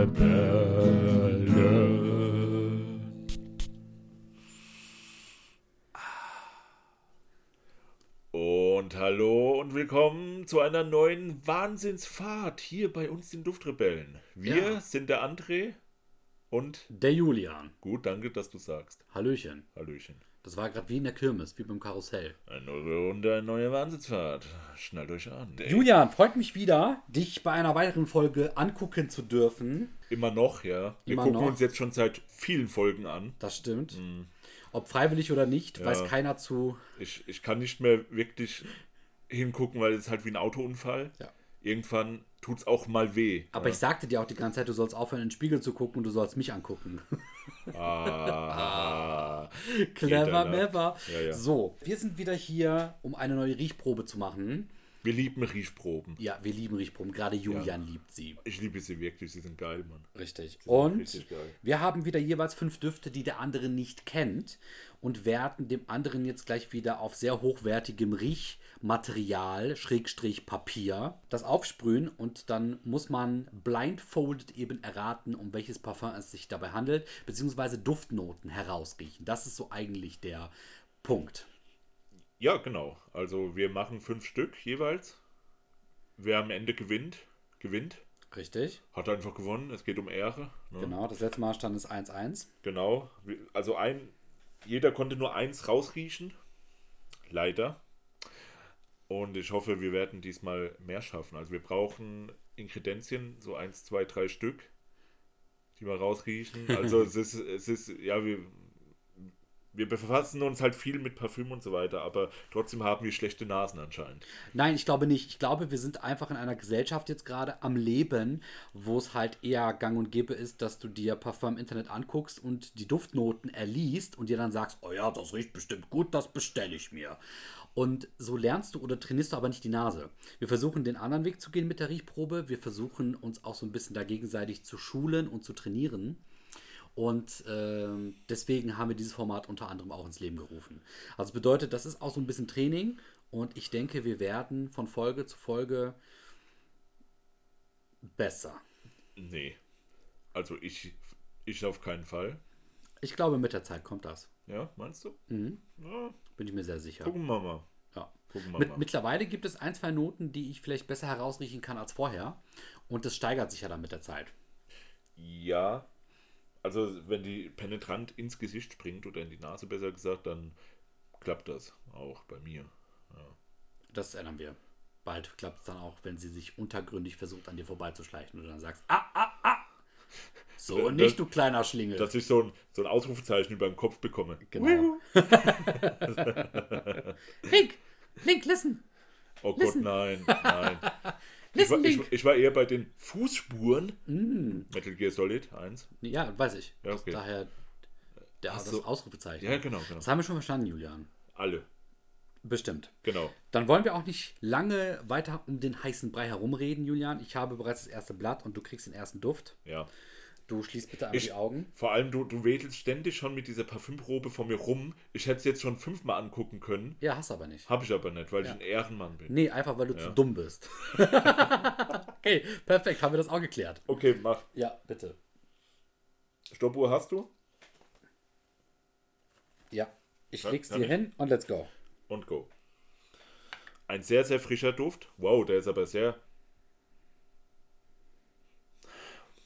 Duftrebellen. Und hallo und willkommen zu einer neuen Wahnsinnsfahrt hier bei uns den Duftrebellen. Wir Ja. sind der André und Der Julian. gut, danke, dass du sagst. Hallöchen. Hallöchen. Das war gerade wie in der Kirmes, wie beim Karussell. Eine neue Runde, eine neue Wahnsinnsfahrt. Schnallt euch an. Ey, Julian, freut mich wieder, dich bei einer weiteren Folge angucken zu dürfen. Immer noch, ja. Wir Immer gucken noch. uns jetzt schon seit vielen Folgen an. Das stimmt. Ob freiwillig oder nicht, weiß Ja. keiner zu. Ich, ich kann nicht mehr wirklich hingucken, weil es ist halt wie ein Autounfall. Ja. Irgendwann tut es auch mal weh. Aber ich sagte dir auch die ganze Zeit, du sollst aufhören, in den Spiegel zu gucken und du sollst mich angucken. Ah, Clever, Geht dann, never. Ja, ja. So, wir sind wieder hier, um eine neue Riechprobe zu machen. wir lieben Riechproben. Ja, wir lieben Riechproben. Gerade Julian liebt sie. Ich liebe sie wirklich, sie sind geil, Mann. Richtig. Und richtig geil. wir haben wieder jeweils fünf Düfte, die der andere nicht kennt und werden dem anderen jetzt gleich wieder auf sehr hochwertigem Riechmaterial, Schrägstrich Papier, das aufsprühen und dann muss man blindfolded eben erraten, um welches Parfum es sich dabei handelt, beziehungsweise Duftnoten herausriechen. Das ist so eigentlich der Punkt. Ja, genau. Also wir machen fünf Stück jeweils. Wer am Ende gewinnt, gewinnt. Richtig? Hat einfach gewonnen. Es geht um Ehre. Ne? Genau, das letzte Mal stand es 1-1. Genau. Also ein, jeder konnte nur eins rausriechen. Leider. Und ich hoffe, wir werden diesmal mehr schaffen. Also wir brauchen Inkredenzien, so eins, zwei, drei Stück, die wir rausriechen. Also es ist, es ist, ja, wir, wir befassen uns halt viel mit Parfüm und so weiter, aber trotzdem haben wir schlechte Nasen anscheinend. Nein, ich glaube nicht. Ich glaube, wir sind einfach in einer Gesellschaft jetzt gerade am Leben, wo es halt eher gang und gäbe ist, dass du dir Parfum im Internet anguckst und die Duftnoten erliest und dir dann sagst, oh ja, das riecht bestimmt gut, das bestelle ich mir. Und so lernst du oder trainierst du aber nicht die Nase. Wir versuchen den anderen Weg zu gehen mit der Riechprobe. Wir versuchen uns auch so ein bisschen da gegenseitig zu schulen und zu trainieren. Und ähm, deswegen haben wir dieses Format unter anderem auch ins Leben gerufen. Also bedeutet, das ist auch so ein bisschen Training und ich denke, wir werden von Folge zu Folge besser. Nee. Also ich, ich auf keinen Fall. Ich glaube, mit der Zeit kommt das. Ja, meinst du? Ja, Bin ich mir sehr sicher. gucken wir mal. Ja. Gucken wir Mit, mal. mittlerweile gibt es ein, zwei Noten, die ich vielleicht besser herausriechen kann als vorher. Und das steigert sich ja dann mit der Zeit. Ja, also wenn die penetrant ins Gesicht springt oder in die Nase besser gesagt, dann klappt das auch bei mir. Das ändern wir. Bald klappt es dann auch, wenn sie sich untergründig versucht, an dir vorbeizuschleichen und dann sagst, ah, ah, ah. So Das- nicht, du kleiner Schlingel. Dass ich so ein, so ein Ausrufezeichen über dem Kopf bekomme. Genau. Link, Link, listen. Oh Gott, Listen. nein, nein. Ich war, Listen, ich, ich war eher bei den Fußspuren. Metal Gear Solid 1. Ja, weiß ich. Ja, okay. Daher der, das so. Ausrufezeichen. Ja, genau, genau. Das haben wir schon verstanden, Julian. Alle. Bestimmt. Genau. Dann wollen wir auch nicht lange weiter um den heißen Brei herumreden, Julian. Ich habe bereits das erste Blatt und du kriegst den ersten Duft. Ja. Du schließt bitte Ich, die Augen. vor allem, du, du wedelst ständig schon mit dieser Parfümprobe vor mir rum. Ich hätte es jetzt schon fünfmal angucken können. Ja, hast aber nicht. Habe ich aber nicht, weil ich ein Ehrenmann bin. Nee, einfach weil du zu dumm bist. okay, perfekt. Haben wir das auch geklärt. Okay, mach. Ja, bitte. Stoppuhr hast du? Ja. Ich Ja, leg's dir ich. hin und let's go. Und go. Ein sehr, sehr frischer Duft. Wow, der ist aber sehr.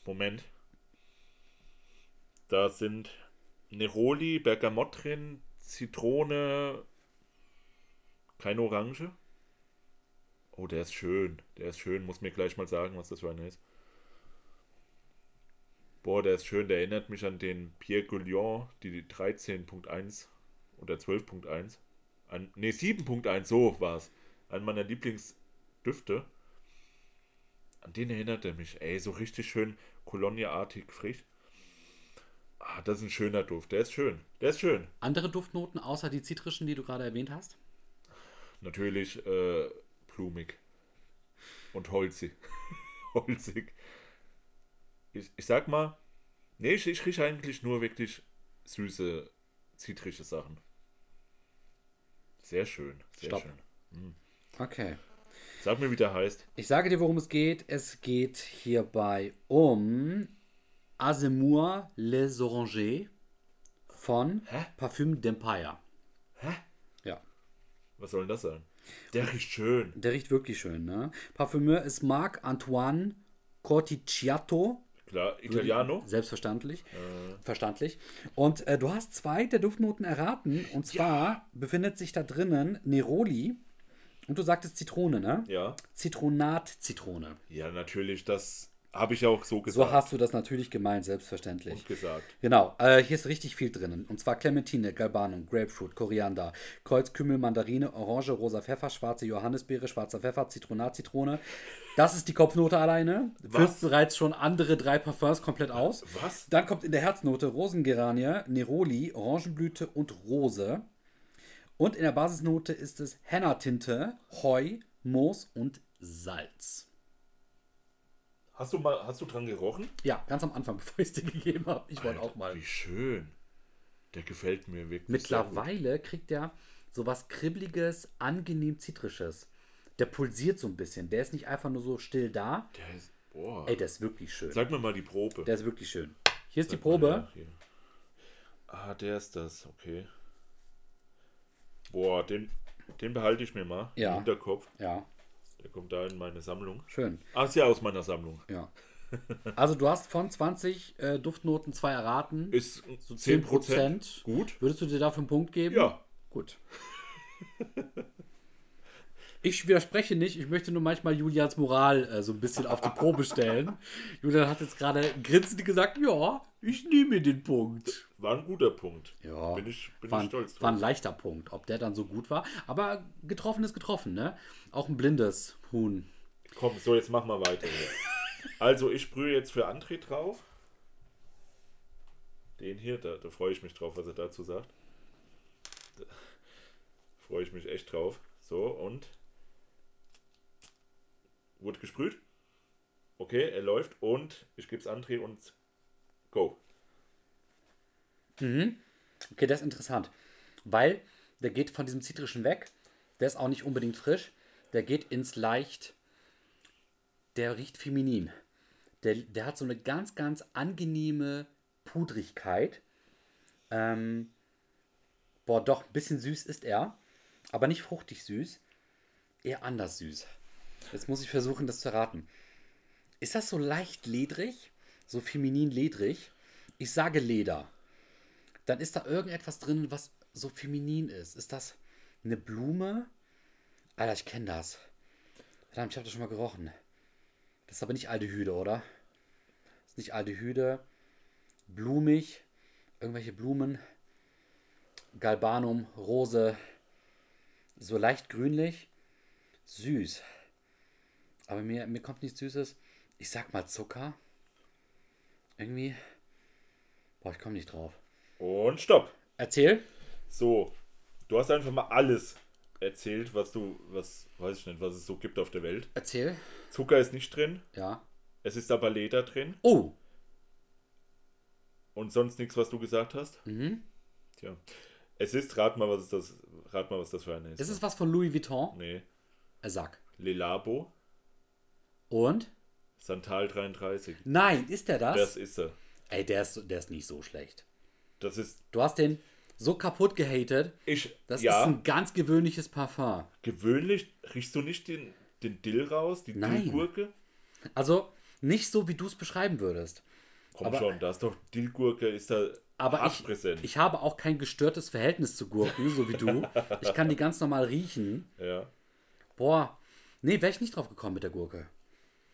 Moment. Da sind Neroli, Bergamott drin, Zitrone, keine Orange. Oh, der ist schön. Der ist schön. Muss mir gleich mal sagen, was das für einer ist. Boah, der ist schön. Der erinnert mich an den Pierre Guillon, die 13.1 oder 12.1. An, nee, 7.1, so war es. Ein meiner Lieblingsdüfte. An den erinnert er mich. Ey, so richtig schön Colonia-artig frisch. Ah, das ist ein schöner Duft. Der ist schön. Der ist schön. Andere Duftnoten außer die zitrischen, die du gerade erwähnt hast? Natürlich äh, blumig. Und holzig. holzig. Ich, ich sag mal, nee, ich, ich rieche eigentlich nur wirklich süße, zitrische Sachen. Sehr schön. Sehr Stopp. schön. Okay. Sag mir, wie der heißt. Ich sage dir, worum es geht. Es geht hierbei um Azemour Les Orangers von Hä? Parfüm d'Empire. Hä? Ja. Was soll denn das sein? Der riecht schön. Der riecht wirklich schön, ne? Parfümeur ist Marc-Antoine Corticciato. Klar, Italiano. Selbstverständlich. Verstandlich. Und äh, du hast zwei der Duftnoten erraten. Und zwar befindet sich da drinnen Neroli. Und du sagtest Zitrone, ne? Ja. Zitronat-Zitrone. Ja, natürlich, das habe ich auch so So gesagt. hast du das natürlich gemeint, selbstverständlich. und gesagt. Genau, äh, hier ist richtig viel drinnen. Und zwar Clementine, Galbanum, Grapefruit, Koriander, Kreuzkümmel, Mandarine, Orange, rosa Pfeffer, schwarze Johannisbeere, schwarzer Pfeffer, Zitronat, Zitrone. Das ist die Kopfnote alleine. Führt bereits schon andere drei Parfums komplett aus. Was? Dann kommt in der Herznote Rosengeranie, Neroli, Orangenblüte und Rose. Und in der Basisnote ist es Henna-Tinte, Heu, Moos und Salz. Hast du mal, hast du dran gerochen? Ja, ganz am Anfang, bevor ich es dir gegeben habe. Ich wollte auch mal. Wie schön. Der gefällt mir wirklich. Mittlerweile kriegt er so was Kribbeliges, angenehm Zitrisches. Der pulsiert so ein bisschen. Der ist nicht einfach nur so still da. Der ist. Boah. Ey, der ist wirklich schön. Sag mir mal die Probe. Der ist wirklich schön. Hier ist die Sag mal, Probe. Ah, der ist das. Okay. Boah, den, den behalte ich mir mal Ja. im Hinterkopf. Ja, Der kommt da in meine Sammlung. schön. Ah, ist ja aus meiner Sammlung. Ja. Also du hast von 20 äh, Duftnoten zwei erraten. Ist so 10%. 10%. Gut. Würdest du dir dafür einen Punkt geben? Ja. Gut. Ich widerspreche nicht, ich möchte nur manchmal Julians Moral äh, so ein bisschen auf die Probe stellen. Julian hat jetzt gerade grinsend gesagt, ja, ich nehme den Punkt. War ein guter Punkt. Ja, Bin ich, bin war, ich stolz war ein drauf. leichter Punkt. Ob der dann so gut war. Aber getroffen ist getroffen, ne? Auch ein blindes Huhn. Komm, so, jetzt machen wir weiter. Hier. Also, ich sprühe jetzt für André drauf. Den hier, da, da freue ich mich drauf, was er dazu sagt. Da freue ich mich echt drauf. So, und. Wurde gesprüht. Okay, er läuft und ich gebe es André und go. Okay, das ist interessant. Weil der geht von diesem Zitrischen weg. Der ist auch nicht unbedingt frisch. Der geht ins leicht. Der riecht feminin. Der, der hat so eine ganz, ganz angenehme Pudrigkeit. Ähm, boah, doch, ein bisschen süß ist er. Aber nicht fruchtig süß. Eher anders süß. Jetzt muss ich versuchen, das zu erraten. Ist das so leicht ledrig? So feminin ledrig? Ich sage Leder dann ist da irgendetwas drin, was so feminin ist. Ist das eine Blume? Alter, ich kenne das. Verdammt, ich habe das schon mal gerochen. Das ist aber nicht Aldehyde, oder? Das ist nicht Aldehyde. Blumig. Irgendwelche Blumen. Galbanum, Rose. So leicht grünlich. Süß. Aber mir, mir kommt nichts Süßes. Ich sag mal Zucker. Irgendwie. Boah, ich komme nicht drauf. Und stopp. Erzähl. So, du hast einfach mal alles erzählt, was du, was, weiß ich nicht, was es so gibt auf der Welt. Erzähl. Zucker ist nicht drin, Ja. es ist aber Leder drin Oh. und sonst nichts, was du gesagt hast. Mhm. Tja. Es ist, rat mal, was ist das, rat mal, was das für eine ist. Ist es was von Louis Vuitton? Nee. Er sag. Lelabo, Und? Santal 33. Nein, ist der das? Das ist er. Ey, der ist, der ist nicht so schlecht. Das ist, Du hast den so kaputt gehatet. ich, Das ja, ist ein ganz gewöhnliches Parfum. gewöhnlich riechst du nicht den, den Dill raus, die Nein. Dillgurke? Also nicht so, wie du es beschreiben würdest. Komm Aber- schon, da ist doch Dillgurke, ist da Aber ich, ich habe auch kein gestörtes Verhältnis zu Gurken, so wie du. Ich kann die ganz normal riechen. ja. Boah, nee, wäre ich nicht drauf gekommen mit der Gurke.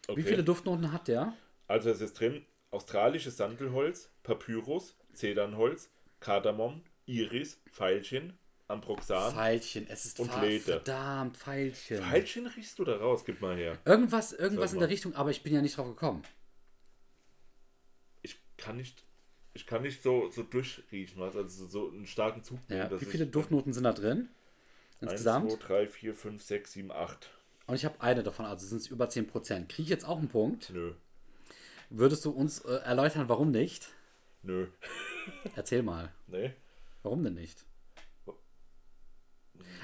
Okay. Wie viele Duftnoten hat der? Also es ist drin australisches Sandelholz, Papyrus, Zedernholz, Kardamom, Iris, Veilchen, Ambroxan. Pfeilchen, es ist Und Leder. verdammt Pfeilchen. Veilchen riechst du da raus, gib mal her. Irgendwas, irgendwas in der Richtung, aber ich bin ja nicht drauf gekommen. Ich kann nicht, ich kann nicht so, so durchriechen, was, also so einen starken Zug. Ja, wie viele Duftnoten sind da drin? 1, Insgesamt? 2, 3, 4, 5, 6, 7, 8. Und ich habe eine davon, also sind es über 10%. Kriege ich jetzt auch einen Punkt? Nö, Würdest du uns äh, erläutern, warum nicht? nö, Erzähl mal. nee. Warum denn nicht?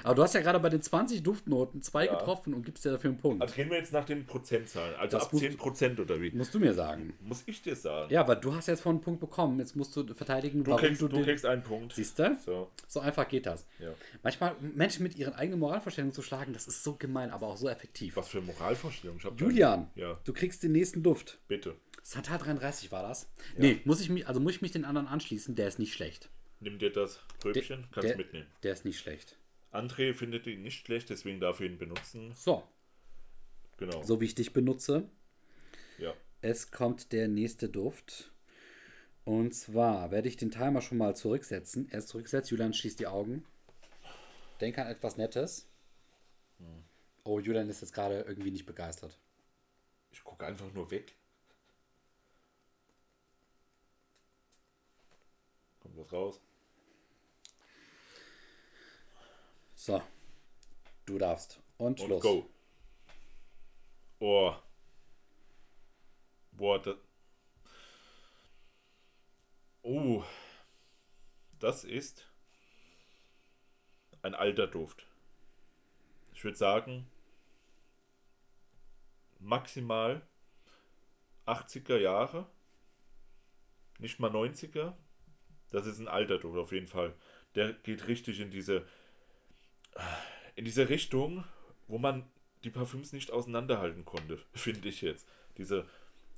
Aber du hast ja gerade bei den 20 Duftnoten zwei Ja. getroffen und gibst dir dafür einen Punkt. Also gehen wir jetzt nach den Prozentzahlen. Also Das ab musst- 10% oder wie? Musst du mir sagen. Muss ich dir sagen? Ja, weil du hast jetzt vorhin einen Punkt bekommen. Jetzt musst du verteidigen, Du, kriegst, du kriegst einen Punkt. Siehst du? So, So einfach geht das. ja. Manchmal Menschen mit ihren eigenen Moralvorstellungen zu schlagen, das ist so gemein, aber auch so effektiv. Was für Moralvorstellung? Ich hab Julian, Ja. du kriegst den nächsten Duft. Bitte. Santa 33 war das? Nee, muss ich mich, also muss ich mich den anderen anschließen, der ist nicht schlecht. Nimm dir das Pröbchen, kannst der, mitnehmen. Der ist nicht schlecht. André findet ihn nicht schlecht, deswegen darf er ihn benutzen. So, Genau. so wie ich dich benutze. Ja. Es kommt der nächste Duft. Und zwar werde ich den Timer schon mal zurücksetzen. Er ist zurückgesetzt. Julian schließt die Augen. Denk an etwas Nettes. Oh, Julian ist jetzt gerade irgendwie nicht begeistert. Ich gucke einfach nur weg. Kommt was raus? So. Du darfst. Und, Und los. go. Oh. Boah, das. Oh. Das ist ein alter Duft. Ich würde sagen, maximal 80er Jahre. Nicht mal 90er. Das ist ein alter Duft auf jeden Fall. Der geht richtig in diese in diese Richtung, wo man die Parfüms nicht auseinanderhalten konnte, finde ich jetzt. Diese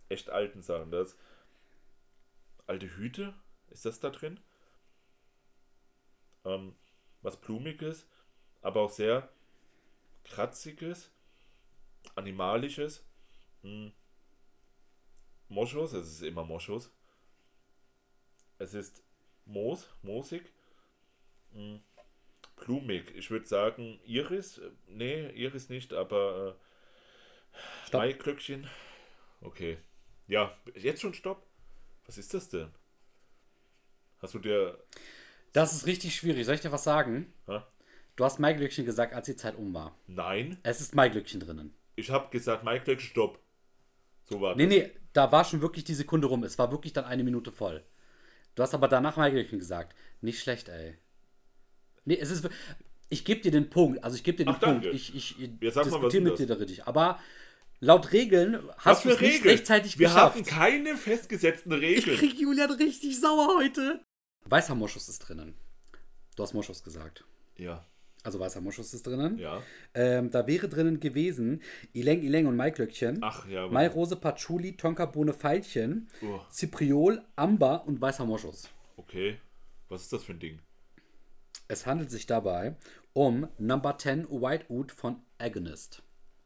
echt alten Sachen. Das alte Hüte, ist das da drin? Ähm, was Blumiges, aber auch sehr Kratziges, Animalisches. Hm. Moschus, es ist immer Moschus. Es ist Moos, moosig. Hm. Blumig. Ich würde sagen Iris. Äh, Nee, Iris nicht, aber äh. Maiglöckchen. Okay. Ja, jetzt schon Stopp. Was ist das denn? Hast du dir. Das ist richtig schwierig. Soll ich dir was sagen? Hä? Du hast Maiglöckchen gesagt, als die Zeit um war. Nein, Es ist Maiglöckchen drinnen. ich habe gesagt, Maiglöckchen, Stopp. So war Nee, das. nee, da war schon wirklich die Sekunde rum. Es war wirklich dann eine Minute voll. Du hast aber danach Maiglöckchen gesagt. Nicht schlecht, ey. Nee, es ist. Ich gebe dir den Punkt. Also ich gebe dir den Ach, danke. Punkt. Ich, ich, ich was diskutiere mit dir da richtig. Aber laut Regeln hast du es nicht rechtzeitig Wir geschafft. haben keine festgesetzten Ich Regeln. krieg Julian richtig sauer heute. Weißer Moschus ist drinnen. Du hast Moschus gesagt. Ja, Also weißer Moschus ist drinnen. ja. Ähm, da wäre drinnen gewesen Ileng Ileng und Maiglöckchen. Ach ja, aber- Mairose Patchouli, Tonka Bohne Veilchen, Oh. Zipriol, Amber und weißer Moschus. Okay. Was ist das für ein Ding? Es handelt sich dabei um Number 10 White Oud von Agonist.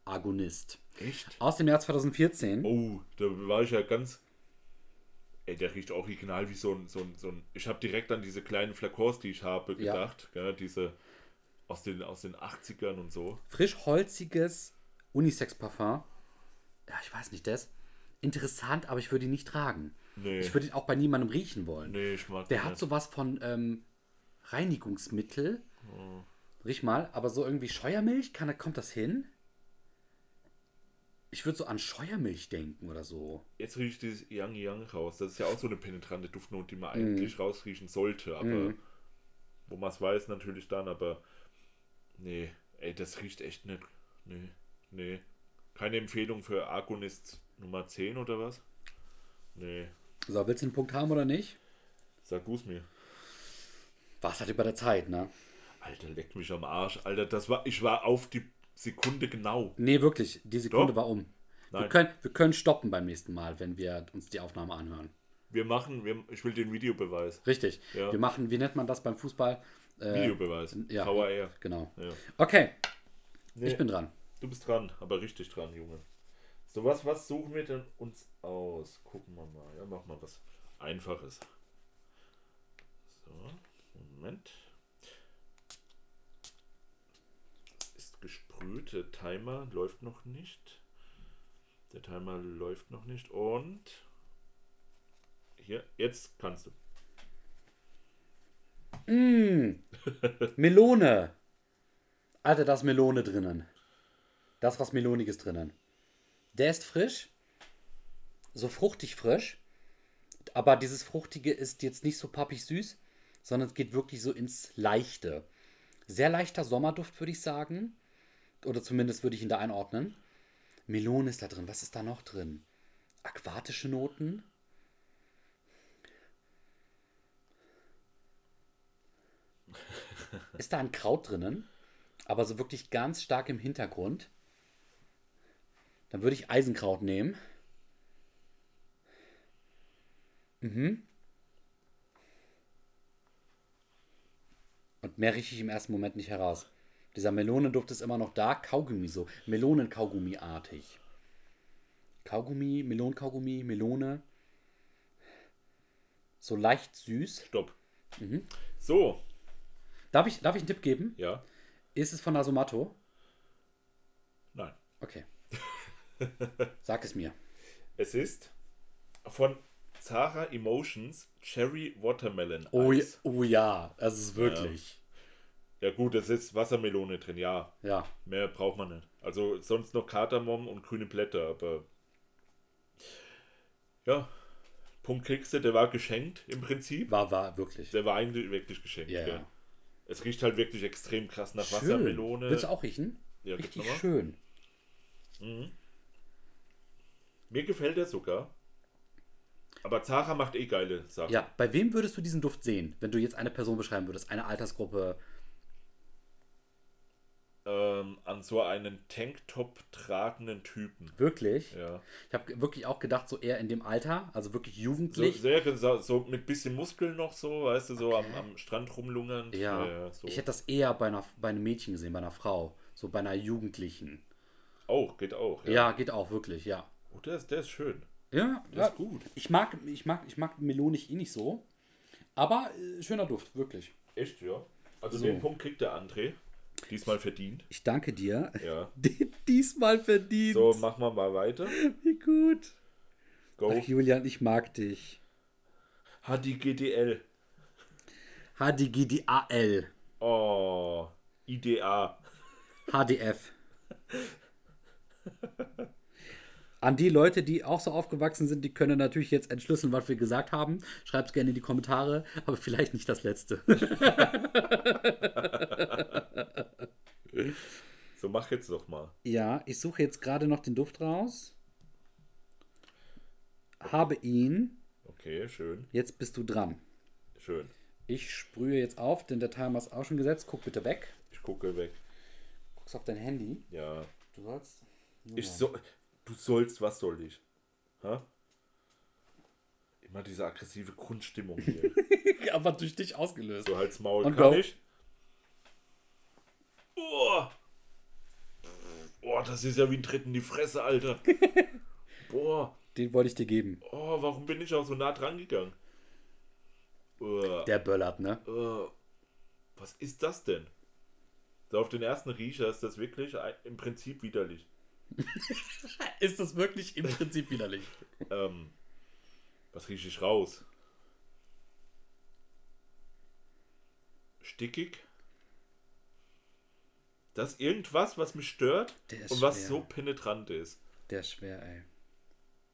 Agonist. Echt? Aus dem Jahr 2014. Oh, da war ich ja ganz. Ey, der riecht original wie so ein. So ein, so ein ich habe direkt an diese kleinen Flakons, die ich habe, Ja. gedacht. Gell? Diese aus den, aus den 80ern und so. Frisch holziges Unisex-Parfum. Ja, ich weiß nicht, das. Interessant, aber ich würde ihn nicht tragen. Nee. Ich würde ihn auch bei niemandem riechen wollen. Nee, ich mag Der hat nicht. sowas von ähm, Reinigungsmittel. Oh. Riech mal, aber so irgendwie Scheuermilch, kann, kommt das hin? Ich würde so an Scheuermilch denken oder so. Jetzt riecht dieses Yang Yang raus. Das ist ja auch so eine penetrante Duftnote, die man eigentlich rausriechen sollte. Aber wo man es weiß, natürlich dann. Aber nee, ey, das riecht echt nicht. Nee, nee. Keine Empfehlung für Argonist Nummer 10 oder was? Nee, So, willst du einen Punkt haben oder nicht? sag du es mir. War es halt über der Zeit, ne? Alter, leck mich am Arsch. Alter, das war, ich war auf die Sekunde genau. Nee, wirklich. Die Sekunde Doch. war um. Wir können, wir können stoppen beim nächsten Mal, wenn wir uns die Aufnahme anhören. Wir machen, wir, ich will den Videobeweis. Richtig. Ja. Wir machen, wie nennt man das beim Fußball? Äh, Videobeweis. ja. VAR. Genau. Ja. Okay, Nee, ich bin dran. Du bist dran, aber richtig dran, Junge. So, was, was suchen wir denn uns aus? Gucken wir mal. Ja, mach mal was Einfaches. Moment. Ist gesprüht. Der Timer läuft noch nicht. Der Timer läuft noch nicht. Und hier, jetzt kannst du. Melone. Alter, da ist Melone drinnen. Da ist was Meloniges drinnen. Der ist frisch. So fruchtig frisch. Aber dieses Fruchtige ist jetzt nicht so pappig süß, sondern es geht wirklich so ins Leichte. Sehr leichter Sommerduft, würde ich sagen. Oder zumindest würde ich ihn da einordnen. Melone ist da drin. Was ist da noch drin? Aquatische Noten. Ist da ein Kraut drinnen? Aber so wirklich ganz stark im Hintergrund. Dann würde ich Eisenkraut nehmen. Mhm. Und mehr rieche ich im ersten Moment nicht heraus. Dieser Melonenduft ist immer noch da. Kaugummi so. Melonen-Kaugummi-artig. Kaugummi, Melonenkaugummi, Melone. So leicht süß. Stopp. Mhm. So, Darf ich, darf ich einen Tipp geben? ja. Ist es von Nasomatto? Nein. Okay. Sag es mir. Es ist von Zara Emotions Cherry Watermelon Oh, ja- Eis. oh ja, es ist wirklich. Ja gut, es ist Wassermelone drin, ja. Ja. Mehr braucht man nicht. Also sonst noch Kardamom und grüne Blätter, aber ja, Punkt kriegst du, der war geschenkt im Prinzip. War, war wirklich. Der war eigentlich wirklich geschenkt. Ja, gell. ja. Es riecht halt wirklich extrem krass nach Schön. Wassermelone. Willst du auch riechen? Ja, Richtig schön. Mir gefällt er sogar. Aber Zara macht eh geile Sachen. Ja, bei wem würdest du diesen Duft sehen, wenn du jetzt eine Person beschreiben würdest? Eine Altersgruppe. Ähm, an so einen Tanktop tragenden Typen. Wirklich? Ja. Ich habe wirklich auch gedacht, so eher in dem Alter, also wirklich So, jugendlich. sehr, so, so mit bisschen Muskeln noch so, weißt du, so am, am Strand rumlungern. ja, so. ich hätte das eher bei, einer, bei einem Mädchen gesehen, bei einer Frau. So bei einer Jugendlichen. Auch, geht auch. Ja, geht auch wirklich, ja. Oh, der ist, der ist schön. Ja, Der ja. ist gut. Ich mag, ich mag, ich mag Melonig eh nicht so. Aber äh, schöner Duft, wirklich. Echt, ja. Also So. den Punkt kriegt der André. Diesmal verdient. Ich danke dir. Ja. Diesmal verdient. So, machen wir mal weiter. Wie gut. Go. Ach, Julian, ich mag dich. Hadi GDL. HDGDAL. Oh. IDA. HDF. An die Leute, die auch so aufgewachsen sind, die können natürlich jetzt entschlüsseln, was wir gesagt haben. Schreibt es gerne in die Kommentare, aber vielleicht nicht das letzte. So, mach jetzt doch mal. ja, ich suche jetzt gerade noch den Duft raus. Habe ihn. Okay, schön. Jetzt bist du dran. Schön. Ich sprühe jetzt auf, denn der Timer ist auch schon gesetzt. Guck bitte weg. Ich gucke weg. Guckst auf dein Handy. Ja. Du sollst. Ich so, du sollst, was soll ich? Ha? Immer diese aggressive Grundstimmung hier. aber durch dich ausgelöst. So halt's Maul. Und Kann go. ich? Oh. oh, das ist ja wie ein Tritt in die Fresse, Alter. Boah. Den wollte ich dir geben. Oh, warum bin ich auch so nah dran gegangen? Oh, Der böllert, ne? oh. Was ist das denn? So auf den ersten Riecher ist das wirklich ein- im Prinzip widerlich. Ist das wirklich im Prinzip widerlich? Ähm, was rieche ich raus? Stickig? Das ist irgendwas, was mich stört Der ist und was schwer. so penetrant ist. Der ist schwer, ey.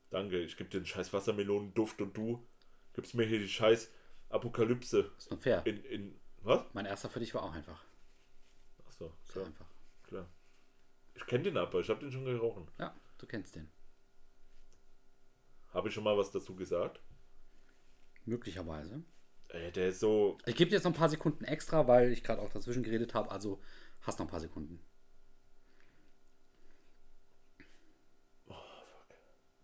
Danke, ich gebe dir den scheiß Wassermelonenduft und du gibst mir hier die scheiß Apokalypse Ist nur fair. in, in was? Mein erster für dich war auch einfach. Achso, Sehr klar, einfach. Ich kenne den aber, ich habe den schon gerochen. Ja, du kennst den. Habe ich schon mal was dazu gesagt? Möglicherweise. Ey, der ist so. Ich gebe dir jetzt noch ein paar Sekunden extra, weil ich gerade auch dazwischen geredet habe. Also hast noch ein paar Sekunden.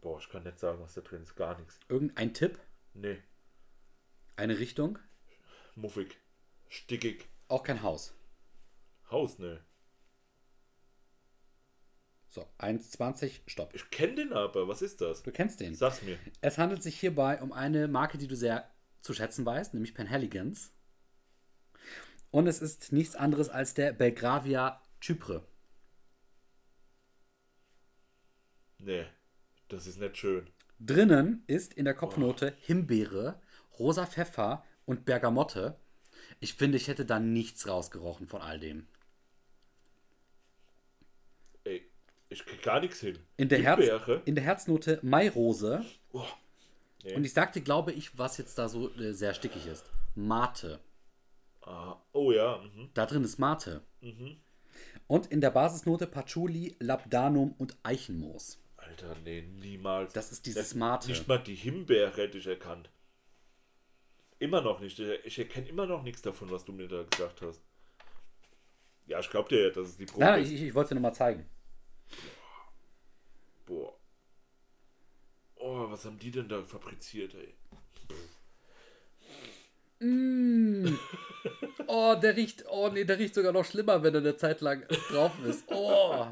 Boah, ich kann nicht sagen, was da drin ist. Gar nichts. Irgendein Tipp? Nee, Eine Richtung? muffig. Stickig. Auch kein Haus. Haus, ne. So, 1,20, stopp. Ich kenne den aber. Was ist das? Du kennst den. Sag's mir. Es handelt sich hierbei um eine Marke, die du sehr zu schätzen weißt, nämlich Penhaligans. Und es ist nichts anderes als der Belgravia Chypre. Nee, das ist nicht schön. Drinnen ist in der Kopfnote Himbeere, rosa Pfeffer und Bergamotte. Ich finde, ich hätte da nichts rausgerochen von all dem. Ey, ich krieg gar nichts hin. In der, Herz, in der Herznote Mairose. Oh, nee. Und ich sagte, glaube ich, was jetzt da so äh, sehr stickig ist. Mate. Ah, oh ja. Mhm. Da drin ist Mate. Und in der Basisnote Patchouli, Labdanum und Eichenmoos. Alter, nee, niemals. Das ist dieses Das- Mate. Nicht mal die Himbeere hätte ich erkannt. Immer noch nicht. Ich erkenne immer noch nichts davon, was du mir da gesagt hast. Ja, ich glaube dir, ja, dass es die Probe Nein, ist. ich, ich wollte es dir nochmal zeigen. Boah. Oh, was haben die denn da fabriziert, ey? Oh, der riecht, oh nee, der riecht sogar noch schlimmer, wenn er eine Zeit lang drauf ist. Oh,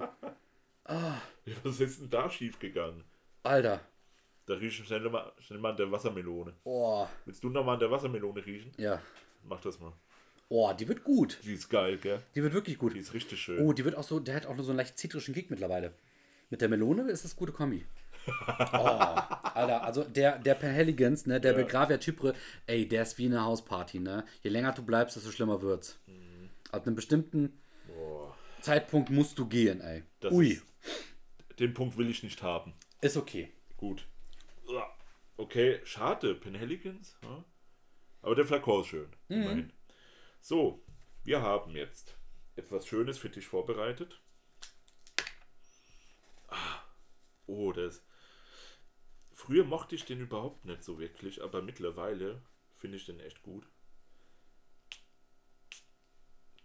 Ja, Was ist denn da schief gegangen? Alter. Da rieche ich schnell mal, schnell mal an der Wassermelone. Oh, Willst du noch mal an der Wassermelone riechen? ja. Mach das mal. Oh, die wird gut. Die ist geil, gell? Die wird wirklich gut. Die ist richtig schön. Oh, die wird auch so, der hat auch nur so einen leicht zitrischen Kick mittlerweile. Mit der Melone ist das gute Kombi. Oh, Alter, also der, der Penhelligans, ne, der Ja. Begravia Typre, ey, der ist wie eine Hausparty, ne? Je länger du bleibst, desto schlimmer wird's. Mhm. Ab einem bestimmten Boah, Zeitpunkt musst du gehen, ey. das Ui, Ist, den Punkt will ich nicht haben. ist okay. Gut. Okay, schade, Penhelligans. Ja? Aber der Flakon ist schön. Mhm. Immerhin. So, wir haben jetzt etwas Schönes für dich vorbereitet. Ah, oh, das. Früher mochte ich den überhaupt nicht so wirklich, aber mittlerweile finde ich den echt gut.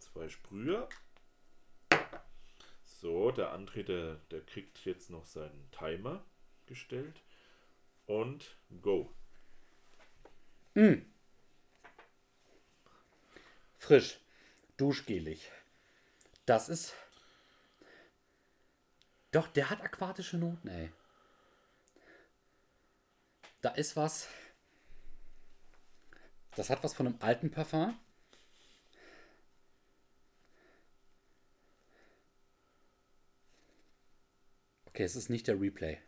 Zwei Sprüher. So, der André, der, der kriegt jetzt noch seinen Timer gestellt. Und go. Frisch, duschgelig. Das ist. Doch, der hat aquatische Noten, ey. Da ist was. Das hat was von einem alten Parfum. Okay, es ist nicht der Replay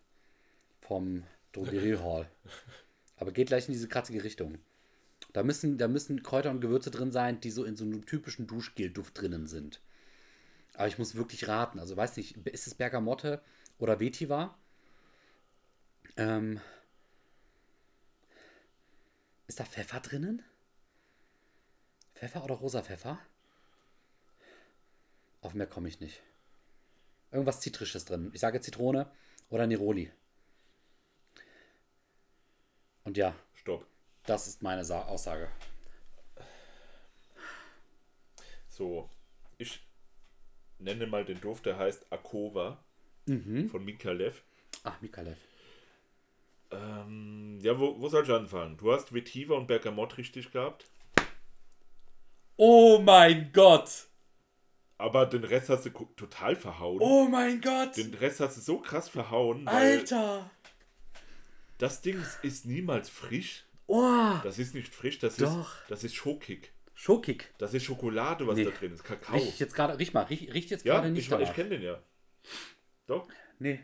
vom Drogerie Hall. Aber geht gleich in diese kratzige Richtung. Da müssen, da müssen Kräuter und Gewürze drin sein, die so in so einem typischen Duschgel-Duft drinnen sind. Aber ich muss wirklich raten. Also weiß nicht, ist es Bergamotte oder Vetiver? Ähm, ist da Pfeffer drinnen? Pfeffer oder rosa Pfeffer? Auf mehr komme ich nicht. Irgendwas Zitrisches drin. Ich sage Zitrone oder Neroli. Und ja, Stopp. Das ist meine Sa Aussage. So, ich nenne mal den Duft, der heißt Akova von Mikalev. Ach, Mikalev. Ähm, ja, wo, wo soll ich anfangen? Du hast Vetiver und Bergamot richtig gehabt, Oh mein Gott! aber den Rest hast du total verhauen. Oh mein Gott! Den Rest hast du so krass verhauen, Alter! das Ding ist niemals frisch. Oh! Das ist nicht frisch, das Doch. ist das ist schokig. Schokik. Das ist Schokolade, was Nee. da drin ist, Kakao. Riech ich jetzt gerade, riech mal, riech, riecht jetzt ja, gerade ich, nicht ich danach. kenne den ja. Doch. Nee.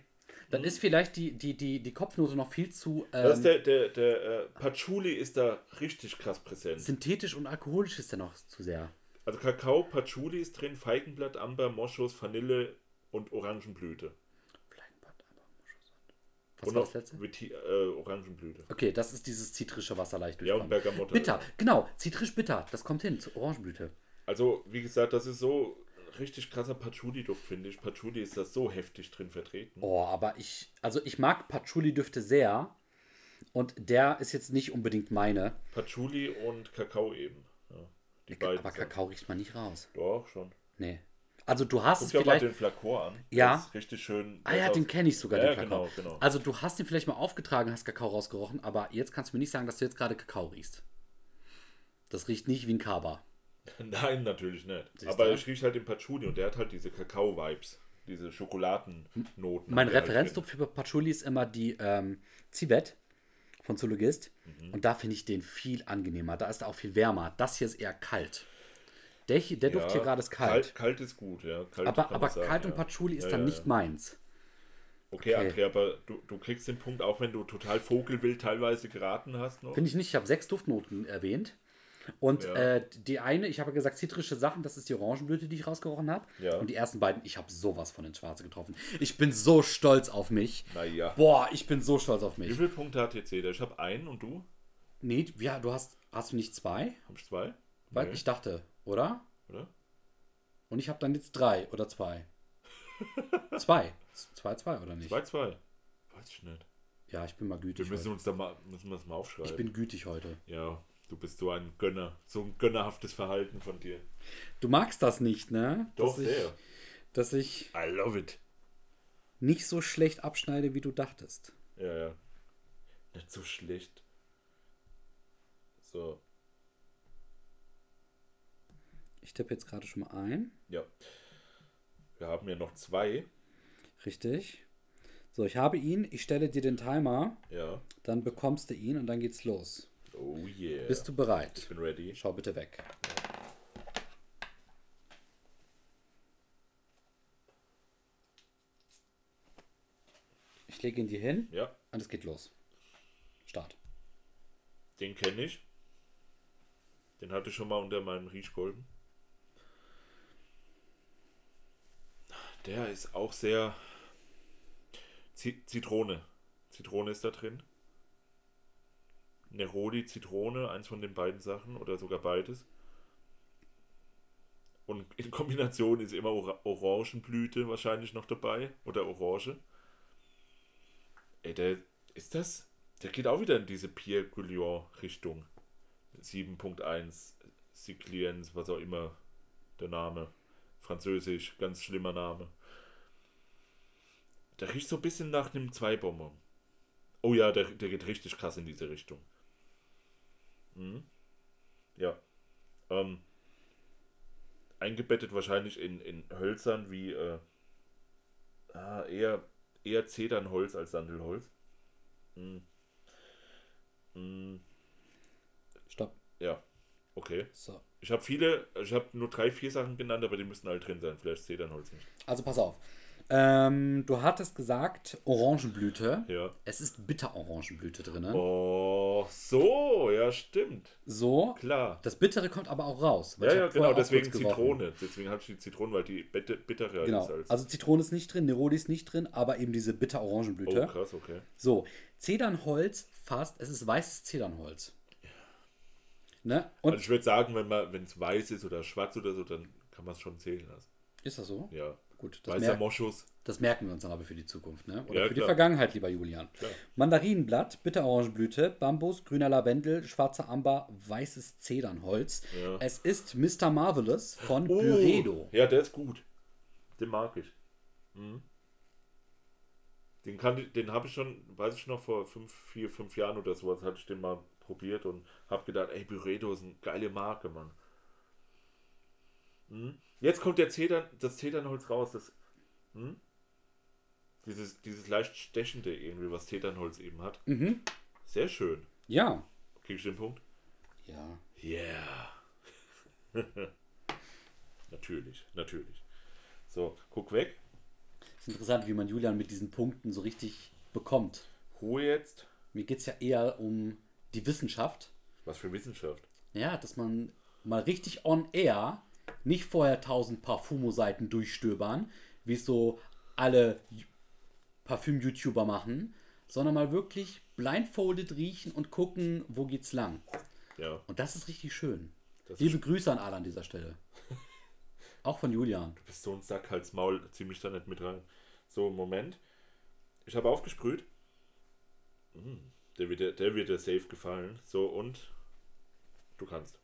Dann ist vielleicht die, die, die, die Kopfnote noch viel zu Das ist ähm, der, der, der äh, Patchouli ist da richtig krass präsent. synthetisch und alkoholisch ist der noch zu sehr. Also Kakao, Patchouli ist drin, Feigenblatt, Amber, Moschus, Vanille und Orangenblüte. Was und war das letzte? Veti äh, Orangenblüte. Okay, das ist dieses zitrische Wasser leicht Ja, und Bergamotte. Bitter, genau, zitrisch bitter, das kommt hin, zur Orangenblüte. Also, wie gesagt, das ist so richtig krasser Patchouli-Duft, finde ich. Patchouli ist da so heftig drin vertreten. Oh, aber ich, also ich mag Patchouli-Düfte sehr und der ist jetzt nicht unbedingt meine. Patchouli und Kakao eben. Ja, die beiden. Aber Kakao riecht man nicht raus. Doch, schon. Nee. Also du hast Guck es dir mal vielleicht. den Flakon an. Ja. Richtig schön. Ah ja, den kenne ich sogar, Ja, den Kakao. genau, genau. Also du hast ihn vielleicht mal aufgetragen, hast Kakao rausgerochen, aber jetzt kannst du mir nicht sagen, dass du jetzt gerade Kakao riechst. Das riecht nicht wie ein Kaba. Nein, natürlich nicht. Siehst Aber du? ich rieche halt den Patchouli und der hat halt diese Kakao-Vibes. Diese Schokoladennoten. Mein Referenzduft für Patchouli ist immer die ähm, Civet von Zoologist. Mhm. Und da finde ich den viel angenehmer. Da ist er auch viel wärmer. Das hier ist eher kalt. Der, hier, der drin. Duft hier gerade ist kalt. Kalt, kalt ist gut, ja. Kalt aber aber sagen, kalt und ja. Patchouli ist Ja, dann ja, nicht ja. meins. Okay, Okay. André, aber du, du kriegst den Punkt, auch wenn du total Vogelwild teilweise geraten hast noch. Finde ich nicht. Ich habe sechs Duftnoten erwähnt. Und Ja. äh, die eine, ich habe gesagt, zitrische Sachen, das ist die Orangenblüte, die ich rausgerochen habe. Ja. Und die ersten beiden, ich habe sowas von ins Schwarze getroffen. Ich bin so stolz auf mich. Naja. Boah, ich bin so stolz auf Wie mich. viele Punkte hat jetzt jeder? Ich habe einen und du? Nee, ja, du hast, hast du nicht zwei? Hab ich zwei? Weil Nee. ich dachte, oder? Oder? Und ich habe dann jetzt drei oder zwei. zwei. Zwei, zwei oder nicht? 2-2. Weiß ich nicht. Ja, ich bin mal Wir gütig. müssen Heute. uns da mal, müssen wir das mal aufschreiben. Ich bin gütig heute. ja, du bist so ein Gönner. So ein gönnerhaftes Verhalten von dir. Du magst das nicht, ne? Doch, dass ich, sehr. Dass ich I love it. nicht so schlecht abschneide, wie du dachtest. Ja, ja. Nicht so schlecht. So, Ich tippe jetzt gerade schon mal ein. ja. Wir haben ja noch zwei. Richtig. So, ich habe ihn. Ich stelle dir den Timer. Ja. Dann bekommst du ihn und dann geht's los. Oh yeah. Bist du Ich bereit? bin ready. Schau bitte weg. Ich lege ihn dir hin Ja, und es geht los. Start. den kenne ich. Den hatte ich schon mal unter meinen Riechkolben. Der ist auch sehr. Zi- Zitrone. Zitrone ist da drin. Neroli, Zitrone, eins von den beiden Sachen oder sogar beides. Und in Kombination ist immer Ora Orangenblüte wahrscheinlich noch dabei oder Orange. Ey, der ist das? Der geht auch wieder in diese Pierre Goulion Richtung. 7.1 Cycliens, was auch immer der Name. Französisch, ganz schlimmer Name. Der riecht so ein bisschen nach einem Zweibonbon. Oh ja, der, der geht richtig krass in diese Richtung. Mhm. Ja. Ähm, eingebettet wahrscheinlich in, in Hölzern wie äh, ah, eher, eher Zedernholz als Sandelholz. Mhm. Mhm. Stopp. Ja, okay. So. Ich habe viele, ich habe nur drei, vier Sachen genannt, aber die müssen halt drin sein. Vielleicht Zedernholz nicht. Also pass auf. Ähm, du hattest gesagt Orangenblüte. Ja. Es ist Bitterorangenblüte drin. Oh, so, ja, stimmt. So. Klar. Das Bittere kommt aber auch raus. Ja, ja, genau, deswegen. Zitrone. Deswegen habe ich die Zitrone, weil die bitte, bittere Genau. ist als. Also Zitrone ist nicht drin, Neroli ist nicht drin, aber eben diese oh, Bitter-Orangenblüte. krass, okay. So, Zedernholz fast, es ist weißes Zedernholz. Ne? Und Also ich würde sagen, wenn man, wenn es weiß ist oder schwarz oder so, dann kann man es schon zählen lassen. ist das so? Ja. Gut, das, Weißer merk, Moschus. das merken wir uns dann aber für die Zukunft, ne? Oder Ja, für die klar. Vergangenheit, lieber Julian. Klar. Mandarinenblatt, Bitterorangenblüte, Bambus, grüner Lavendel, schwarzer Amber, weißes Zedernholz. Ja. Es ist Mr. Marvelous von Oh, Byredo. Ja, der ist gut. Den mag ich. Mhm. Den, kann ich- den habe ich schon, weiß ich noch, vor fünf, vier, fünf Jahren oder sowas, hatte ich den mal probiert und habe gedacht, ey, Byredo ist eine geile Marke, Mann. Mhm. Jetzt kommt der Zedern, das Zedernholz raus. Das, mhm. dieses, dieses leicht stechende irgendwie, was Zedernholz eben hat. Mhm. Sehr schön. Ja. Krieg ich den Punkt? Ja. Yeah. natürlich, natürlich. So, guck weg. ist interessant, wie man Julian mit diesen Punkten so richtig bekommt. Ruhe jetzt. Mir geht es ja eher um die Wissenschaft. Was für Wissenschaft. Ja, dass man mal richtig on air, nicht vorher tausend Parfumo-Seiten durchstöbern, wie es so alle Parfüm-YouTuber machen, sondern mal wirklich blindfolded riechen und gucken, wo geht's lang. Ja. Und das ist richtig schön. Das Liebe Grüße an alle an dieser Stelle. Auch von Julian. Du bist so ein Sack, halt's Maul, zieh mich da nicht mit rein. So, Moment. Ich habe aufgesprüht. Hm, Der wird, der wird dir safe gefallen. So, und du kannst.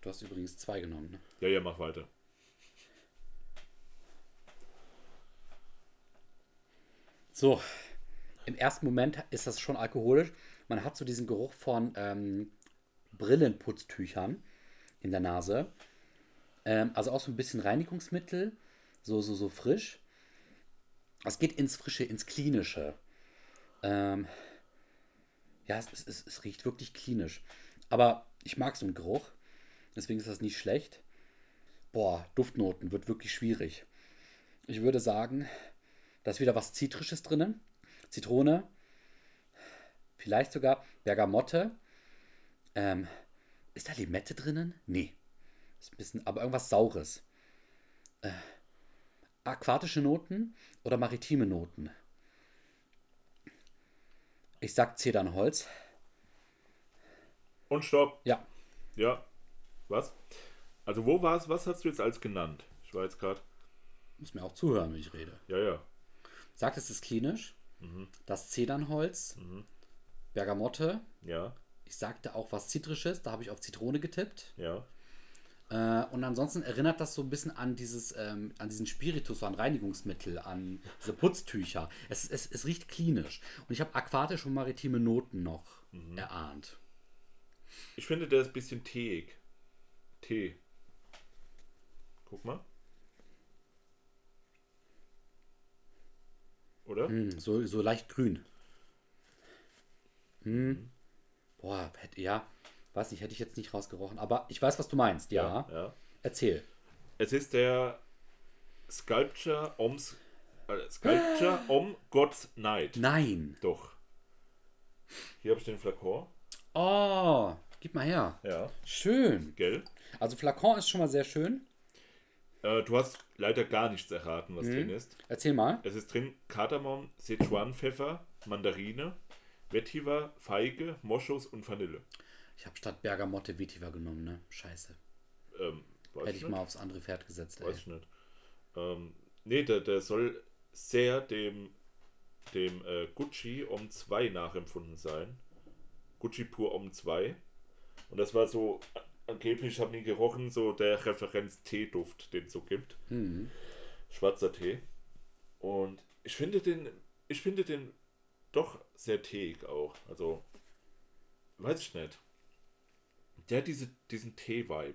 Du hast übrigens zwei genommen. Ne? Ja, ja, mach weiter. So, im ersten Moment ist das schon alkoholisch. Man hat so diesen Geruch von ähm, Brillenputztüchern in der Nase. Ähm, also auch so ein bisschen Reinigungsmittel, so, so, so frisch. Es geht ins Frische, ins Klinische. Ähm, ja, es, es, es, es riecht wirklich klinisch. Aber ich mag so einen Geruch. Deswegen ist das nicht schlecht. Boah, Duftnoten wird wirklich schwierig. Ich würde sagen, da ist wieder was Zitrisches drinnen. Zitrone. Vielleicht sogar Bergamotte. Ähm, ist da Limette drinnen? Nee. Ist ein bisschen, aber irgendwas Saures. Äh, aquatische Noten oder maritime Noten? Ich sag Zedernholz. Und stopp. Ja, Ja. Was? Also wo war es? Was hast du jetzt als genannt? Ich war jetzt gerade. Muss mir auch zuhören, wenn ich rede. Ja, ja. Sagt, es ist klinisch. Das Zedernholz. Bergamotte. Ja, Ich sagte auch was Zitrisches, da habe ich auf Zitrone getippt. ja. Äh, und ansonsten erinnert das so ein bisschen an dieses, ähm, an diesen Spiritus, an Reinigungsmittel, an diese Putztücher. Es, es, es riecht klinisch. Und ich habe aquatische und maritime Noten noch erahnt. Ich finde, der ist ein bisschen teig. Tee. Guck mal. Oder? Hm, so, so leicht grün. Hm. Boah, hätte, ja, weiß nicht, hätte ich jetzt nicht rausgerochen. Aber ich weiß, was du meinst, ja. ja. Erzähl. Es ist der Sculpture Oms äh, Sculpture Om God's Night. Nein. Doch. Hier habe ich den Flakon. Oh, gib mal her. Ja. Schön. Gell? Also Flakon ist schon mal sehr schön. Äh, du hast leider gar nichts erraten, Mhm. was drin ist. Erzähl mal. Es ist drin Kardamom, Sichuan-Pfeffer, Mandarine, Vetiver, Feige, Moschus und Vanille. Ich habe statt Bergamotte Vetiver genommen, ne? Scheiße. Ähm, Hätte ich nicht. mal aufs andere Pferd gesetzt, ey. Weiß ich nicht. Ähm, nee, der, der soll sehr dem, dem äh, Gucci Om 2 nachempfunden sein. Gucci pur Om 2. Und das war so, angeblich, ich habe nie gerochen, so der Referenz-Teeduft, den es so gibt. Mhm. Schwarzer Tee. Und ich finde den, ich finde den doch sehr teig auch. Also, weiß ich nicht. Der hat diese, diesen Tee-Vibe.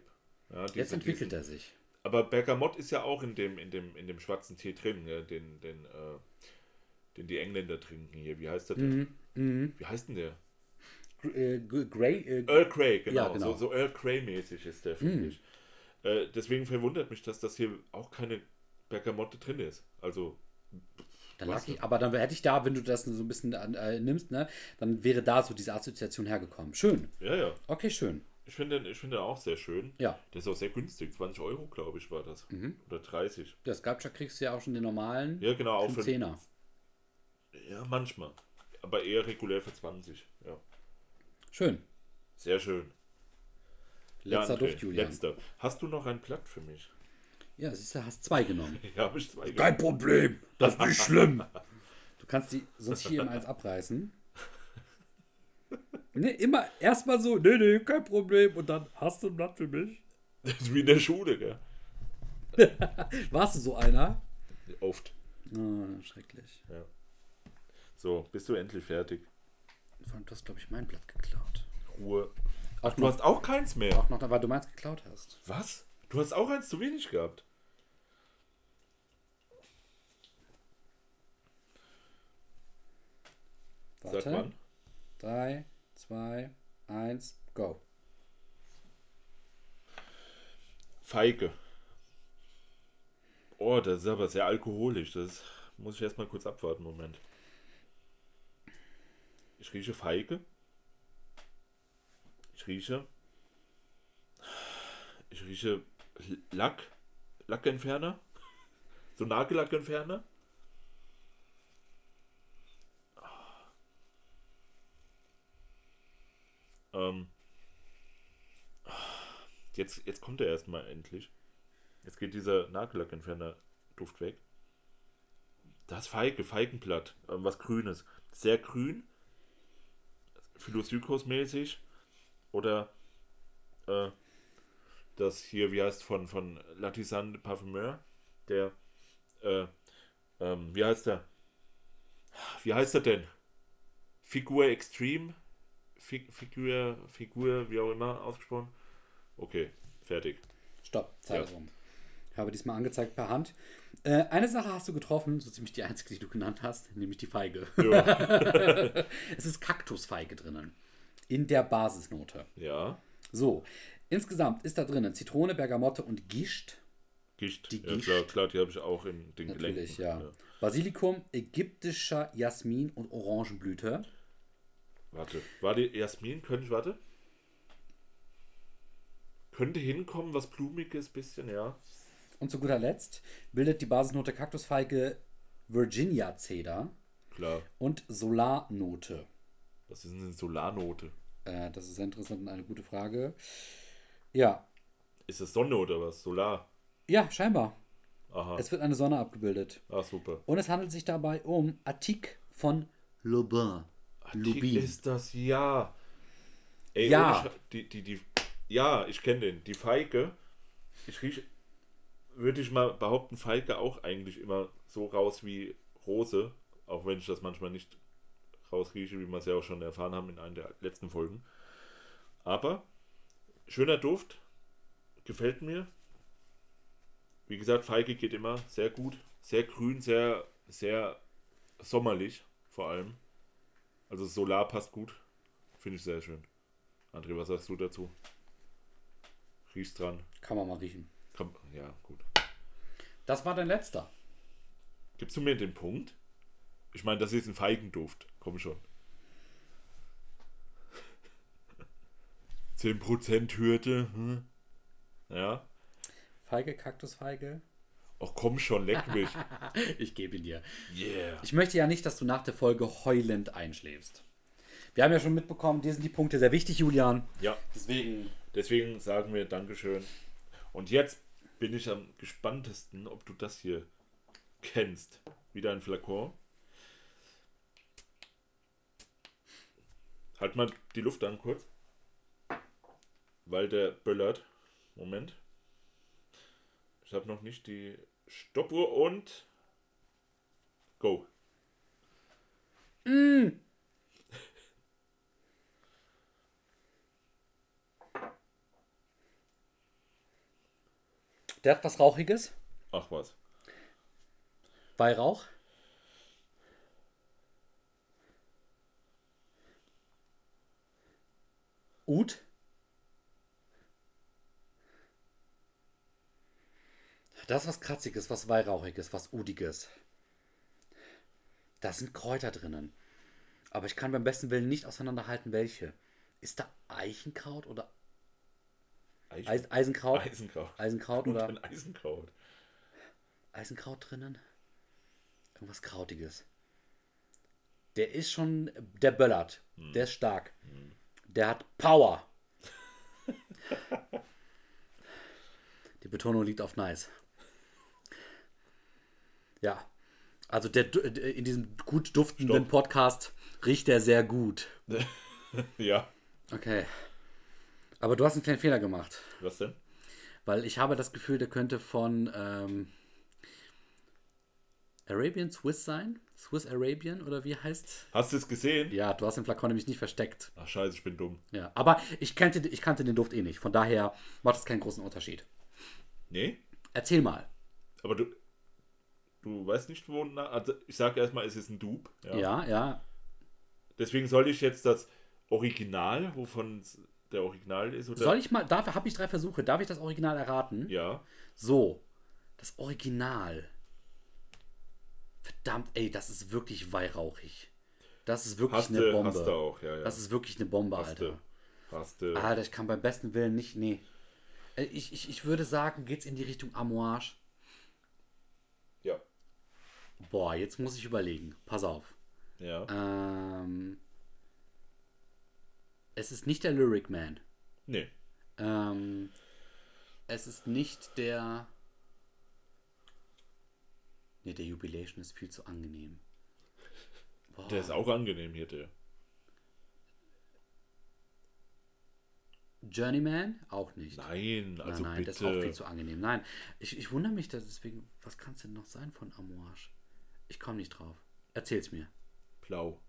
Ja, Jetzt diese- entwickelt diesen, er sich. aber Bergamott ist ja auch in dem, in dem, in dem schwarzen Tee drin, ja, den, den, äh, den die Engländer trinken hier. Wie heißt der denn? Mhm. Wie heißt denn der? Äh, Grey, äh, Earl Grey, genau. Ja, genau. So, so Earl Grey-mäßig ist der, finde ich. Äh, deswegen verwundert mich, dass das hier auch keine Bergamotte drin ist. Also, dann lag ich, aber dann hätte ich da, wenn du das so ein bisschen äh, nimmst, ne, dann wäre da so diese Assoziation hergekommen. Schön. ja, ja. Okay, schön. Ich finde den, ich finde den auch sehr schön. Ja. Der ist auch sehr günstig. 20 Euro, glaube ich, war das. Oder 30. Das Sculpture kriegst du ja auch schon den normalen. Ja, genau. Auch für, 10er. ja, manchmal. Aber eher regulär für 20. Ja. Schön. Sehr schön. Letzter ja, André, Duft, Julian. Letzter. Hast du noch ein Blatt für mich? Ja, siehst du, hast zwei genommen. Ja, habe ich zwei. Kein Problem. Das ist nicht schlimm. Du kannst die sonst hier im eins abreißen. Ne, immer erstmal so, nee, nee, kein Problem. Und dann hast du ein Blatt für mich. Das ist wie in der Schule, gell? Warst du so einer? Oft. Oh, schrecklich. So, bist du endlich fertig? Du hast, glaube ich, mein Blatt geklaut. Ruhe. Auch Du noch, hast auch keins mehr. auch noch, weil du meins geklaut hast. Was? Du hast auch eins zu wenig gehabt. Warte. Sag wann. 3, 2, 1, go. Feige. Oh, das ist aber sehr alkoholisch. Das muss ich erstmal kurz abwarten. Moment. Ich rieche Feige. Ich rieche. Ich rieche Lack. Lackentferner. So Nagellackentferner. Ähm. Jetzt, jetzt kommt er erstmal endlich. Jetzt geht dieser Nagellackentferner-Duft weg. Das Feige, Feigenblatt, ähm, was Grünes. Sehr grün. Philosykos-mäßig. Oder äh, das hier, wie heißt von, von Latisan de Parfumeur? Der, äh, ähm, wie heißt der? Wie heißt er denn? Figur Extreme? Fig Figur, Figur, wie auch immer ausgesprochen. Okay, fertig. Stopp, Zeit Ja. um. Ich habe diesmal angezeigt per Hand. Äh, eine Sache hast du getroffen, so ziemlich die einzige, die du genannt hast, nämlich die Feige. Ja. es ist Kaktusfeige drinnen. In der Basisnote. ja. So, insgesamt ist da drinnen Zitrone, Bergamotte und Gischt. Gischt. Die Ja, Gischt. klar, klar, die habe ich auch in den Natürlich, Gelenken. ja. Basilikum, ägyptischer Jasmin und Orangenblüte. Warte, war die Jasmin, könnte ich, warte. Könnte hinkommen, was Blumiges, bisschen, ja. Und zu guter Letzt bildet die Basisnote Kaktusfeige Virginia Cedar Klar. und Solarnote. Was ist denn eine Solarnote? Äh, das ist sehr interessant und eine gute Frage. Ja. Ist das Sonne oder was? Solar? Ja, scheinbar. Aha. Es wird eine Sonne abgebildet. Ah, super. Und es handelt sich dabei um Attic von Lubin. Lubin. Ist das ja. Ey, Ja. ohne Die, die, die, ja, ich kenne den. Die Feige. Ich rieche, würde ich mal behaupten, Feige auch eigentlich immer so raus wie Rose. Auch wenn ich das manchmal nicht rausrieche, wie wir es ja auch schon erfahren haben in einer der letzten Folgen. Aber schöner Duft. Gefällt mir. Wie gesagt, Feige geht immer sehr gut. Sehr grün, sehr, sehr sommerlich vor allem. Also Solar passt gut. Finde ich sehr schön. André, was sagst du dazu? Riechst dran. Kann man mal riechen. Komm, ja, gut. Das war dein letzter. Gibst du mir den Punkt? Ich meine, das ist ein Feigenduft. Komm schon. 10% Hürde. Hm? Ja. Feige, Kaktusfeige. Ach komm schon, leck mich. Ich gebe ihn dir. Yeah. Ich möchte ja nicht, dass du nach der Folge heulend einschläfst. Wir haben ja schon mitbekommen, dir sind die Punkte sehr wichtig, Julian. Ja, Deswegen. deswegen sagen wir Dankeschön. Und jetzt bin ich am gespanntesten, ob du das hier kennst. Wieder ein Flakon. Halt mal die Luft an kurz. Weil der böllert. Moment. Ich habe noch nicht die Stoppuhr und go. Der hat was Rauchiges. Ach was. Weihrauch. Ud. Das ist was Kratziges, was Weihrauchiges, was Udiges. Da sind Kräuter drinnen. Aber ich kann beim besten Willen nicht auseinanderhalten, welche. Ist da Eichenkraut oder Eis Eisenkraut? Eisenkraut. Eisenkraut oder ein Eisenkraut. Eisenkraut drinnen? Irgendwas Krautiges. Der ist schon, der böllert. Der ist stark. Der hat Power. Die Betonung liegt auf nice. Ja. Also der, du- in diesem gut duftenden Stopp. Podcast riecht der sehr gut. Ja. Okay. Aber du hast einen kleinen Fehler gemacht. Was denn? Weil ich habe das Gefühl, der könnte von ähm, Arabian Swiss sein. Swiss Arabian oder wie heißt? Hast du es gesehen? Ja, du hast den Flakon nämlich nicht versteckt. Ach scheiße, ich bin dumm. Ja, aber ich kannte, ich kannte den Duft eh nicht. Von daher macht es keinen großen Unterschied. Nee? Erzähl mal. Aber du, du weißt nicht, wo. Also ich sage erstmal, es ist ein Dupe. Ja. Ja, ja. Deswegen soll ich jetzt das Original, wovon der Original ist, oder? Soll ich mal, dafür habe ich drei Versuche. Darf ich das Original erraten? Ja. So, das Original. Verdammt, ey, das ist wirklich weihrauchig. Das ist wirklich Hast eine Bombe. hast du auch, ja, ja. Das ist wirklich eine Bombe, hast Alter. Hast du. Alter, ich kann beim besten Willen nicht, nee. Äh, Ich, ich, ich würde sagen, geht's in die Richtung Amouage. Ja. Boah, jetzt muss ich überlegen. Pass auf. Ja. Ähm, es ist nicht der Lyric Man. Nee. Ähm, es ist nicht der. Nee, der Jubilation ist viel zu angenehm. Boah. Der ist auch angenehm hier, der. Journeyman? Auch nicht. Nein, also nein, nein, bitte. das ist auch viel zu angenehm. Nein, ich, ich wundere mich, dass deswegen, was kann es denn noch sein von Amouage? Ich komme nicht drauf. Erzähl's mir. Blau.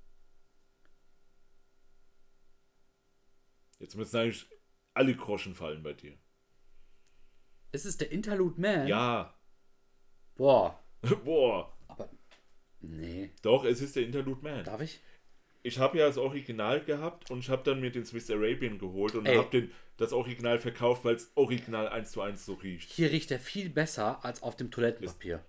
Jetzt müssen eigentlich alle Groschen fallen bei dir. Ist es der Interlude Man? Ja. Boah. Boah. Aber. Nee. Doch, es ist der Interlude Man. Darf ich? Ich habe ja das Original gehabt und ich habe dann mir den Swiss Arabian geholt und habe das Original verkauft, weil es Original 1 zu 1 so riecht. Hier riecht er viel besser als auf dem Toilettenpapier.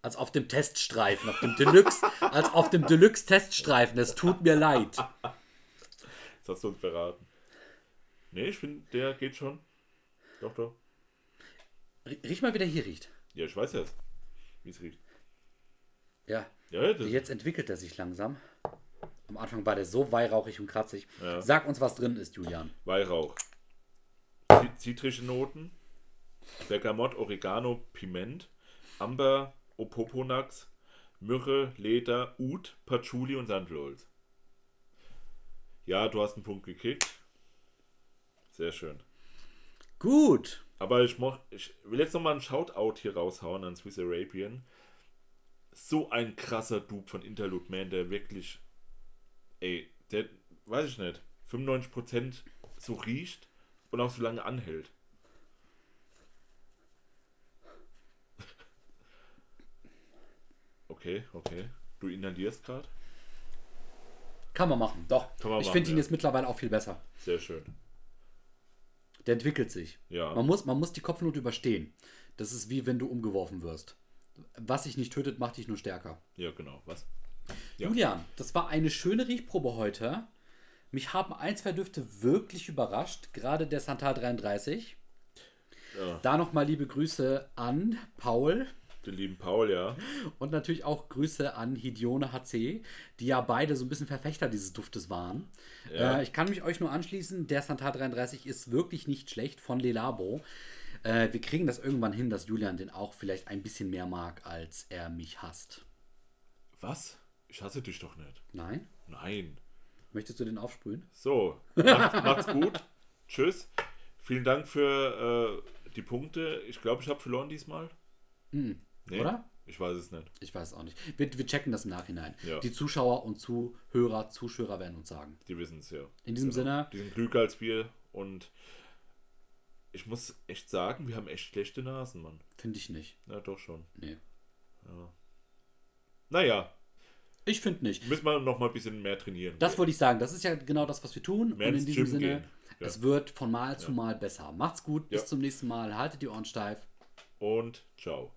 Als auf dem Teststreifen, auf dem Deluxe, als auf dem Deluxe-Teststreifen. Es tut mir leid. Das hast du uns verraten. Nee, ich finde, der geht schon. Doch, doch. Rie- Riech mal, wie der hier riecht. Ja, ich weiß ja, wie es riecht. Ja. Ja, Jetzt entwickelt er sich langsam. Am Anfang war der so weihrauchig und kratzig. Ja. Sag uns, was drin ist, Julian. Weihrauch. Zitrische Noten. Bergamott, Oregano, Piment. Amber, Opoponax. Myrrhe, Leder, Oud, Patchouli und Sandelholz. Ja, du hast einen Punkt gekriegt. Sehr schön. Gut. Aber ich, moch, ich will jetzt nochmal einen Shoutout hier raushauen an Swiss Arabian. So ein krasser Dupe von Interlude Man, der wirklich, ey, der, weiß ich nicht, 95% so riecht und auch so lange anhält. Okay, okay. Du inhalierst gerade? Kann man machen, doch. Man ich finde ihn ja. jetzt mittlerweile auch viel besser. Sehr schön. Der entwickelt sich. Ja. Man muss, man muss die Kopfnot überstehen. Das ist wie wenn du umgeworfen wirst. Was dich nicht tötet, macht dich nur stärker. Ja, genau. Was? Ja. Julian, das war eine schöne Riechprobe heute. Mich haben ein, zwei Düfte wirklich überrascht. Gerade der Santal 33. Ja. Da nochmal liebe Grüße an Paul. Den lieben Paul, ja. Und natürlich auch Grüße an Hidione HC, die ja beide so ein bisschen Verfechter dieses Duftes waren. Ja. Äh, ich kann mich euch nur anschließen, der Santal 33 ist wirklich nicht schlecht von Lelabo. Äh, wir kriegen das irgendwann hin, dass Julian den auch vielleicht ein bisschen mehr mag, als er mich hasst. Was? Ich hasse dich doch nicht. Nein? Nein. Möchtest du den aufsprühen? So, macht's, macht's gut. Tschüss. Vielen Dank für äh, die Punkte. Ich glaube, ich habe verloren diesmal. Nee, Oder? Ich weiß es nicht. Ich weiß auch nicht. Wir, wir checken das im Nachhinein. Ja. Die Zuschauer und Zuhörer, Zuschauer werden uns sagen. Die wissen es ja. In diesem Sinne, Die sind klüger als wir und ich muss echt sagen, wir haben echt schlechte Nasen, Mann. finde ich nicht. Ja, doch schon. Nee. Naja, Ich finde nicht. müssen wir noch mal ein bisschen mehr trainieren. Das wollte ich sagen. Das ist ja genau das, was wir tun. Mehr und in diesem Gym Sinne. Ja. es wird von Mal zu Mal besser. Macht's gut. Bis Ja. zum nächsten Mal. Haltet die Ohren steif. Und ciao.